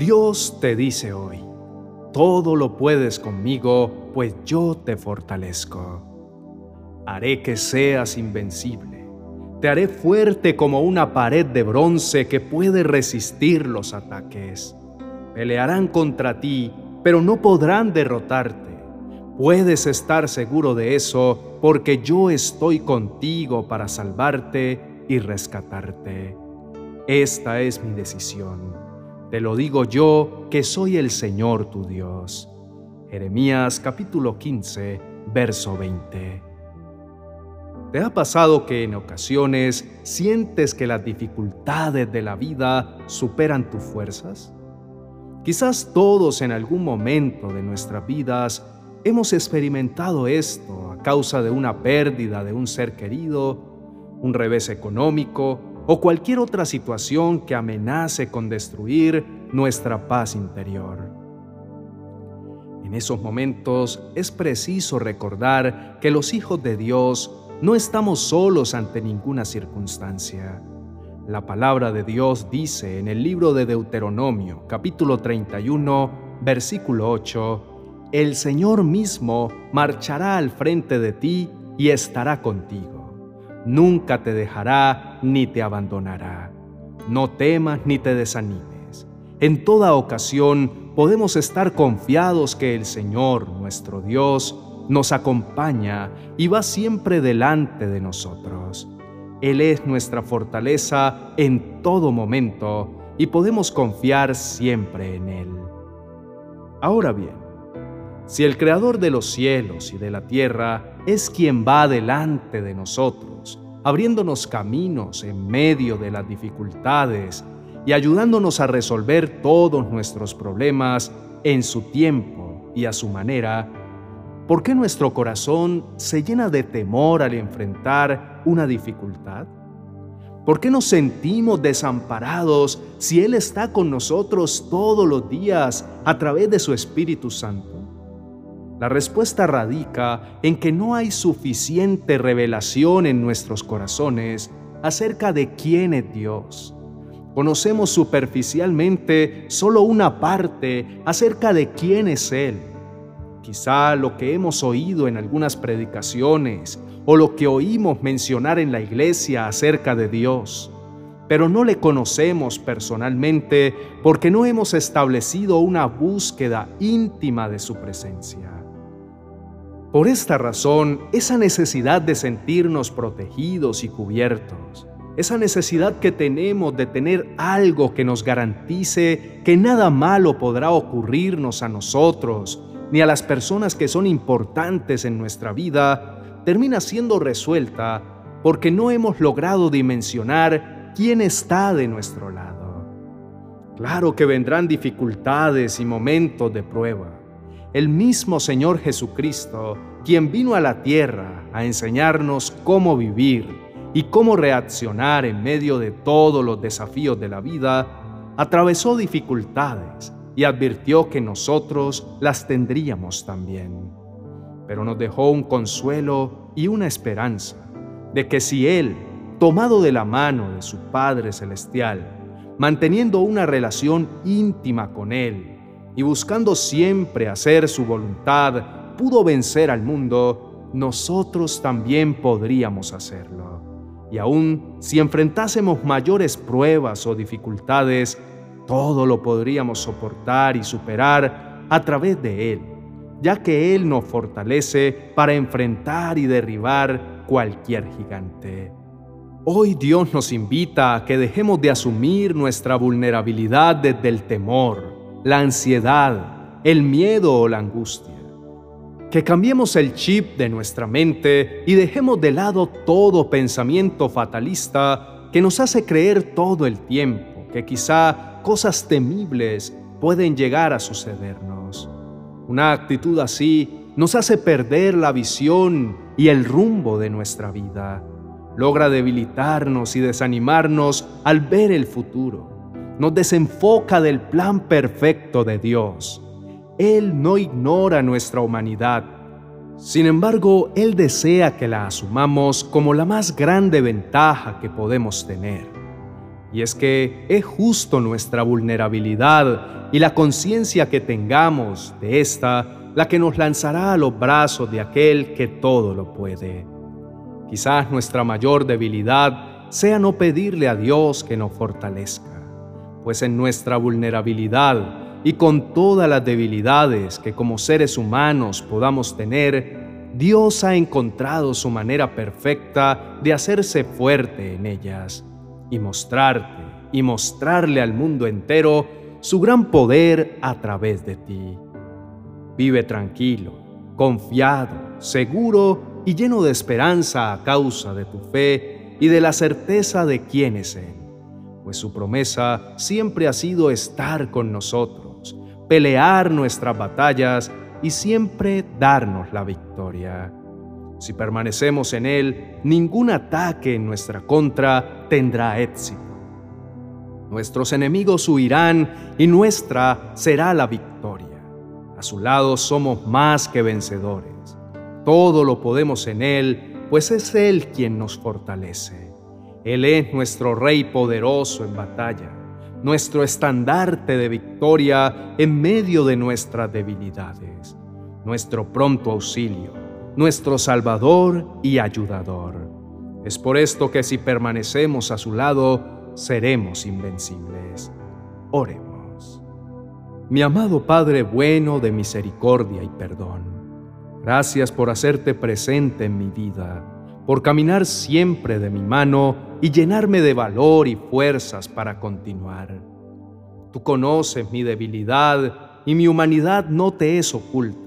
Dios te dice hoy, todo lo puedes conmigo, pues yo te fortalezco. Haré que seas invencible. Te haré fuerte como una pared de bronce que puede resistir los ataques. Pelearán contra ti, pero no podrán derrotarte. Puedes estar seguro de eso porque yo estoy contigo para salvarte y rescatarte. Esta es mi decisión. Te lo digo yo que soy el Señor tu Dios. Jeremías capítulo 15, verso 20. ¿Te ha pasado que en ocasiones sientes que las dificultades de la vida superan tus fuerzas? Quizás todos en algún momento de nuestras vidas hemos experimentado esto a causa de una pérdida de un ser querido, un revés económico o cualquier otra situación que amenace con destruir nuestra paz interior. En esos momentos es preciso recordar que los hijos de Dios no estamos solos ante ninguna circunstancia. La palabra de Dios dice en el libro de Deuteronomio, capítulo 31, versículo 8, El Señor mismo marchará al frente de ti y estará contigo. Nunca te dejará ni te abandonará. No temas ni te desanimes. En toda ocasión podemos estar confiados que el Señor, nuestro Dios, nos acompaña y va siempre delante de nosotros. Él es nuestra fortaleza en todo momento y podemos confiar siempre en Él. Ahora bien, si el Creador de los cielos y de la tierra es quien va delante de nosotros, abriéndonos caminos en medio de las dificultades y ayudándonos a resolver todos nuestros problemas en su tiempo y a su manera, ¿Por qué nuestro corazón se llena de temor al enfrentar una dificultad? ¿Por qué nos sentimos desamparados si Él está con nosotros todos los días a través de su Espíritu Santo? La respuesta radica en que no hay suficiente revelación en nuestros corazones acerca de quién es Dios. Conocemos superficialmente solo una parte acerca de quién es Él Quizá lo que hemos oído en algunas predicaciones o lo que oímos mencionar en la iglesia acerca de Dios, pero no le conocemos personalmente porque no hemos establecido una búsqueda íntima de su presencia. Por esta razón, esa necesidad de sentirnos protegidos y cubiertos, esa necesidad que tenemos de tener algo que nos garantice que nada malo podrá ocurrirnos a nosotros ni a las personas que son importantes en nuestra vida, termina siendo resuelta porque no hemos logrado dimensionar quién está de nuestro lado. Claro que vendrán dificultades y momentos de prueba. El mismo Señor Jesucristo, quien vino a la tierra a enseñarnos cómo vivir y cómo reaccionar en medio de todos los desafíos de la vida, atravesó dificultades y advirtió que nosotros las tendríamos también. Pero nos dejó un consuelo y una esperanza de que si Él, tomado de la mano de su Padre Celestial, manteniendo una relación íntima con Él y buscando siempre hacer su voluntad, pudo vencer al mundo, nosotros también podríamos hacerlo. Y aun si enfrentásemos mayores pruebas o dificultades, todo lo podríamos soportar y superar a través de Él, ya que Él nos fortalece para enfrentar y derribar cualquier gigante. Hoy Dios nos invita a que dejemos de asumir nuestra vulnerabilidad desde el temor, la ansiedad, el miedo o la angustia. Que cambiemos el chip de nuestra mente y dejemos de lado todo pensamiento fatalista que nos hace creer todo el tiempo que quizá cosas temibles pueden llegar a sucedernos. Una actitud así nos hace perder la visión y el rumbo de nuestra vida. Logra debilitarnos y desanimarnos al ver el futuro. Nos desenfoca del plan perfecto de Dios. Él no ignora nuestra humanidad. Sin embargo, Él desea que la asumamos como la más grande ventaja que podemos tener Y es que es justo nuestra vulnerabilidad y la conciencia que tengamos de esta la que nos lanzará a los brazos de aquel que todo lo puede. Quizás nuestra mayor debilidad sea no pedirle a Dios que nos fortalezca, pues en nuestra vulnerabilidad y con todas las debilidades que como seres humanos podamos tener, Dios ha encontrado su manera perfecta de hacerse fuerte en ellas y mostrarte y mostrarle al mundo entero su gran poder a través de ti. Vive tranquilo, confiado, seguro y lleno de esperanza a causa de tu fe y de la certeza de quién es Él, pues su promesa siempre ha sido estar con nosotros, pelear nuestras batallas y siempre darnos la victoria. Si permanecemos en Él, ningún ataque en nuestra contra tendrá éxito. Nuestros enemigos huirán y nuestra será la victoria. A su lado somos más que vencedores. Todo lo podemos en Él, pues es Él quien nos fortalece. Él es nuestro Rey poderoso en batalla, nuestro estandarte de victoria en medio de nuestras debilidades, nuestro pronto auxilio, nuestro Salvador y ayudador. Es por esto que si permanecemos a su lado, seremos invencibles. Oremos. Mi amado Padre bueno de misericordia y perdón, gracias por hacerte presente en mi vida, por caminar siempre de mi mano y llenarme de valor y fuerzas para continuar. Tú conoces mi debilidad y mi humanidad no te es oculta,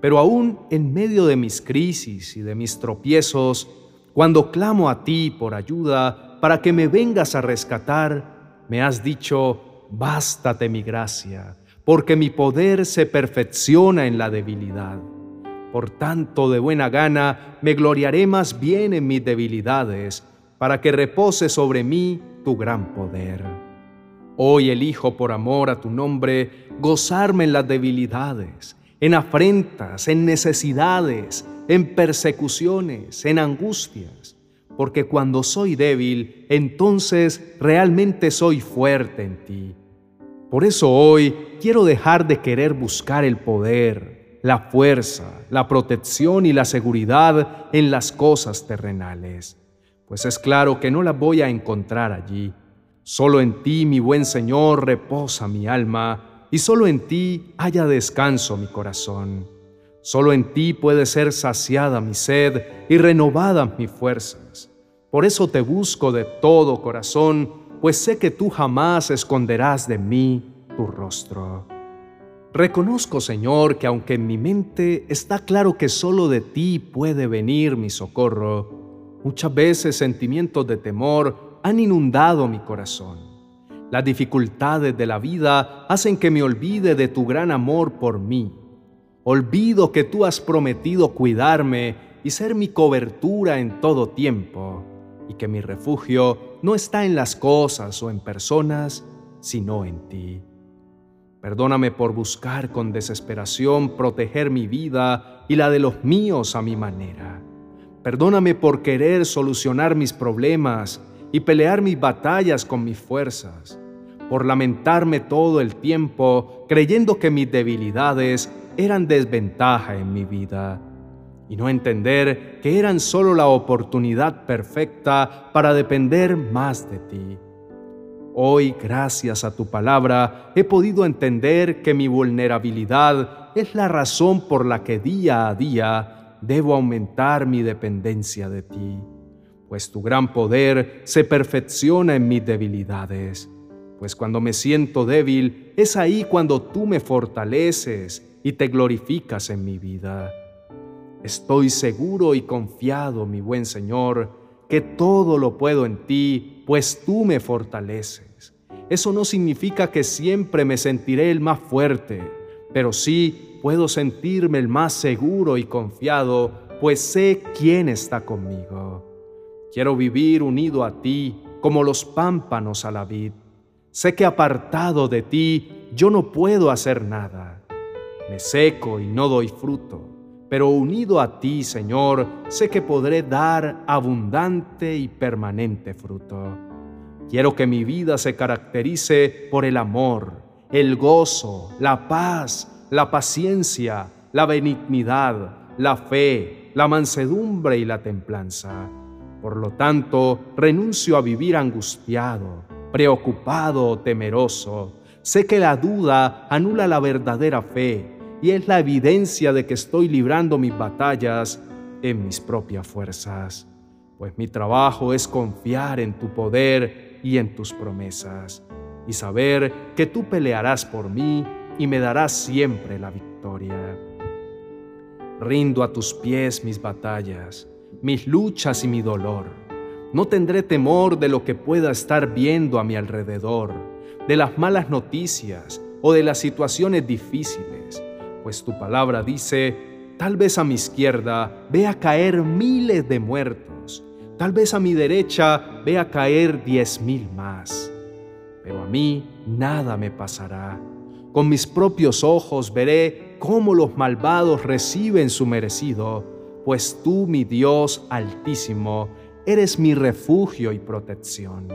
pero aún en medio de mis crisis y de mis tropiezos, cuando clamo a ti por ayuda para que me vengas a rescatar, me has dicho, bástate mi gracia porque mi poder se perfecciona en la debilidad. Por tanto, de buena gana me gloriaré más bien en mis debilidades, para que repose sobre mí tu gran poder. Hoy elijo por amor a tu nombre gozarme en las debilidades, en afrentas, en necesidades, en persecuciones, en angustias, porque cuando soy débil, entonces realmente soy fuerte en ti por eso hoy quiero dejar de querer buscar el poder, la fuerza, la protección y la seguridad en las cosas terrenales, pues es claro que no las voy a encontrar allí. Solo en ti, mi buen Señor, reposa mi alma, y solo en ti haya descanso mi corazón. Solo en ti puede ser saciada mi sed y renovadas mis fuerzas. Por eso te busco de todo corazón, pues sé que tú jamás esconderás de mí tu rostro. Reconozco, Señor, que aunque en mi mente está claro que solo de ti puede venir mi socorro, muchas veces sentimientos de temor han inundado mi corazón. Las dificultades de la vida hacen que me olvide de tu gran amor por mí. Olvido que tú has prometido cuidarme y ser mi cobertura en todo tiempo y que mi refugio no está en las cosas o en personas, sino en ti. Perdóname por buscar con desesperación proteger mi vida y la de los míos a mi manera. Perdóname por querer solucionar mis problemas y pelear mis batallas con mis fuerzas, por lamentarme todo el tiempo creyendo que mis debilidades eran desventaja en mi vida y no entender que eran solo la oportunidad perfecta para depender más de ti. Hoy, gracias a tu palabra, he podido entender que mi vulnerabilidad es la razón por la que día a día debo aumentar mi dependencia de ti, pues tu gran poder se perfecciona en mis debilidades. Pues cuando me siento débil, es ahí cuando tú me fortaleces y te glorificas en mi vida. Estoy seguro y confiado, mi buen Señor, que todo lo puedo en ti, pues tú me fortaleces. Eso no significa que siempre me sentiré el más fuerte, pero sí puedo sentirme el más seguro y confiado, pues sé quién está conmigo. Quiero vivir unido a ti como los pámpanos a la vid. Sé que apartado de ti yo no puedo hacer nada. Me seco y no doy fruto pero unido a ti, Señor, sé que podré dar abundante y permanente fruto. Quiero que mi vida se caracterice por el amor, el gozo, la paz, la paciencia, la benignidad, la fe, la mansedumbre y la templanza. Por lo tanto, renuncio a vivir angustiado, preocupado o temeroso. Sé que la duda anula la verdadera fe y es la evidencia de que estoy librando mis batallas en mis propias fuerzas, pues mi trabajo es confiar en tu poder y en tus promesas, y saber que tú pelearás por mí y me darás siempre la victoria. Rindo a tus pies mis batallas, mis luchas y mi dolor. No tendré temor de lo que pueda estar viendo a mi alrededor, de las malas noticias o de las situaciones difíciles, pues tu palabra dice, tal vez a mi izquierda vea caer miles de muertos, tal vez a mi derecha vea caer diez mil más, pero a mí nada me pasará. Con mis propios ojos veré cómo los malvados reciben su merecido, pues tú, mi Dios altísimo, eres mi refugio y protección.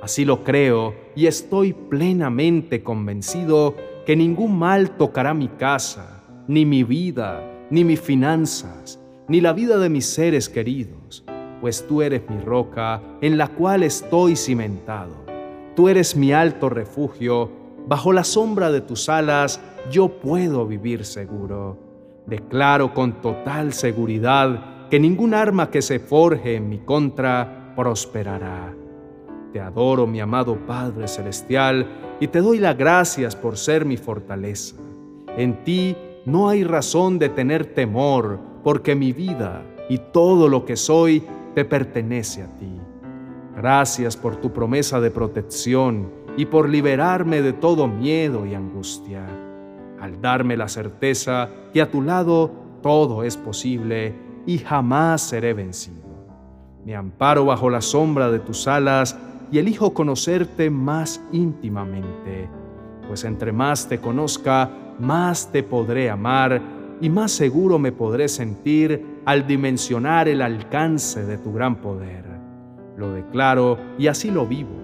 Así lo creo y estoy plenamente convencido que ningún mal tocará mi casa, ni mi vida, ni mis finanzas, ni la vida de mis seres queridos, pues tú eres mi roca en la cual estoy cimentado. Tú eres mi alto refugio, bajo la sombra de tus alas yo puedo vivir seguro. Declaro con total seguridad que ningún arma que se forje en mi contra prosperará. Te adoro, mi amado Padre Celestial, y te doy las gracias por ser mi fortaleza. En ti no hay razón de tener temor, porque mi vida y todo lo que soy te pertenece a ti. Gracias por tu promesa de protección y por liberarme de todo miedo y angustia al darme la certeza que a tu lado todo es posible y jamás seré vencido. Me amparo bajo la sombra de tus alas y elijo conocerte más íntimamente, pues entre más te conozca, más te podré amar y más seguro me podré sentir al dimensionar el alcance de tu gran poder. Lo declaro y así lo vivo.